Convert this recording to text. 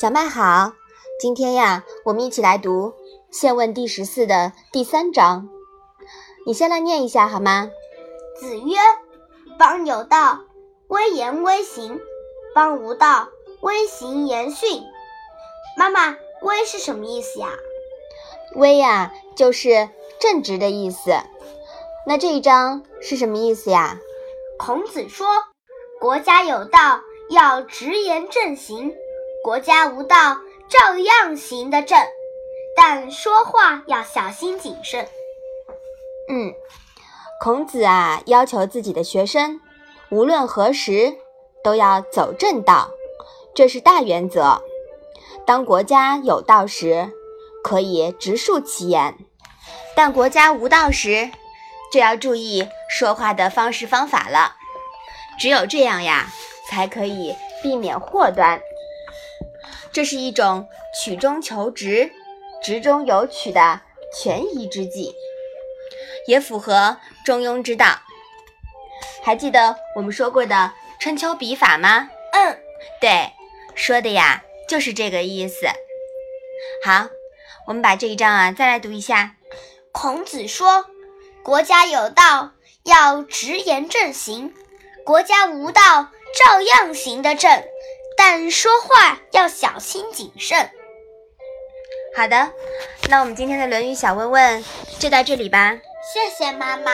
小麦好，今天呀，我们一起来读《现问》第十四的第三章。你先来念一下好吗？子曰：“邦有道，威严威行；邦无道，威行严训。”妈妈，威是什么意思呀？威呀，就是正直的意思。那这一章是什么意思呀？孔子说：“国家有道，要直言正行。”国家无道，照样行得正，但说话要小心谨慎。嗯，孔子啊，要求自己的学生，无论何时都要走正道，这是大原则。当国家有道时，可以直述其言；但国家无道时，就要注意说话的方式方法了。只有这样呀，才可以避免祸端。这是一种曲中求直、直中有曲的权宜之计，也符合中庸之道。还记得我们说过的春秋笔法吗？嗯，对，说的呀就是这个意思。好，我们把这一章啊再来读一下。孔子说：“国家有道，要直言正行；国家无道，照样行得正。”但说话要小心谨慎。好的，那我们今天的《论语》小问问就到这里吧。谢谢妈妈。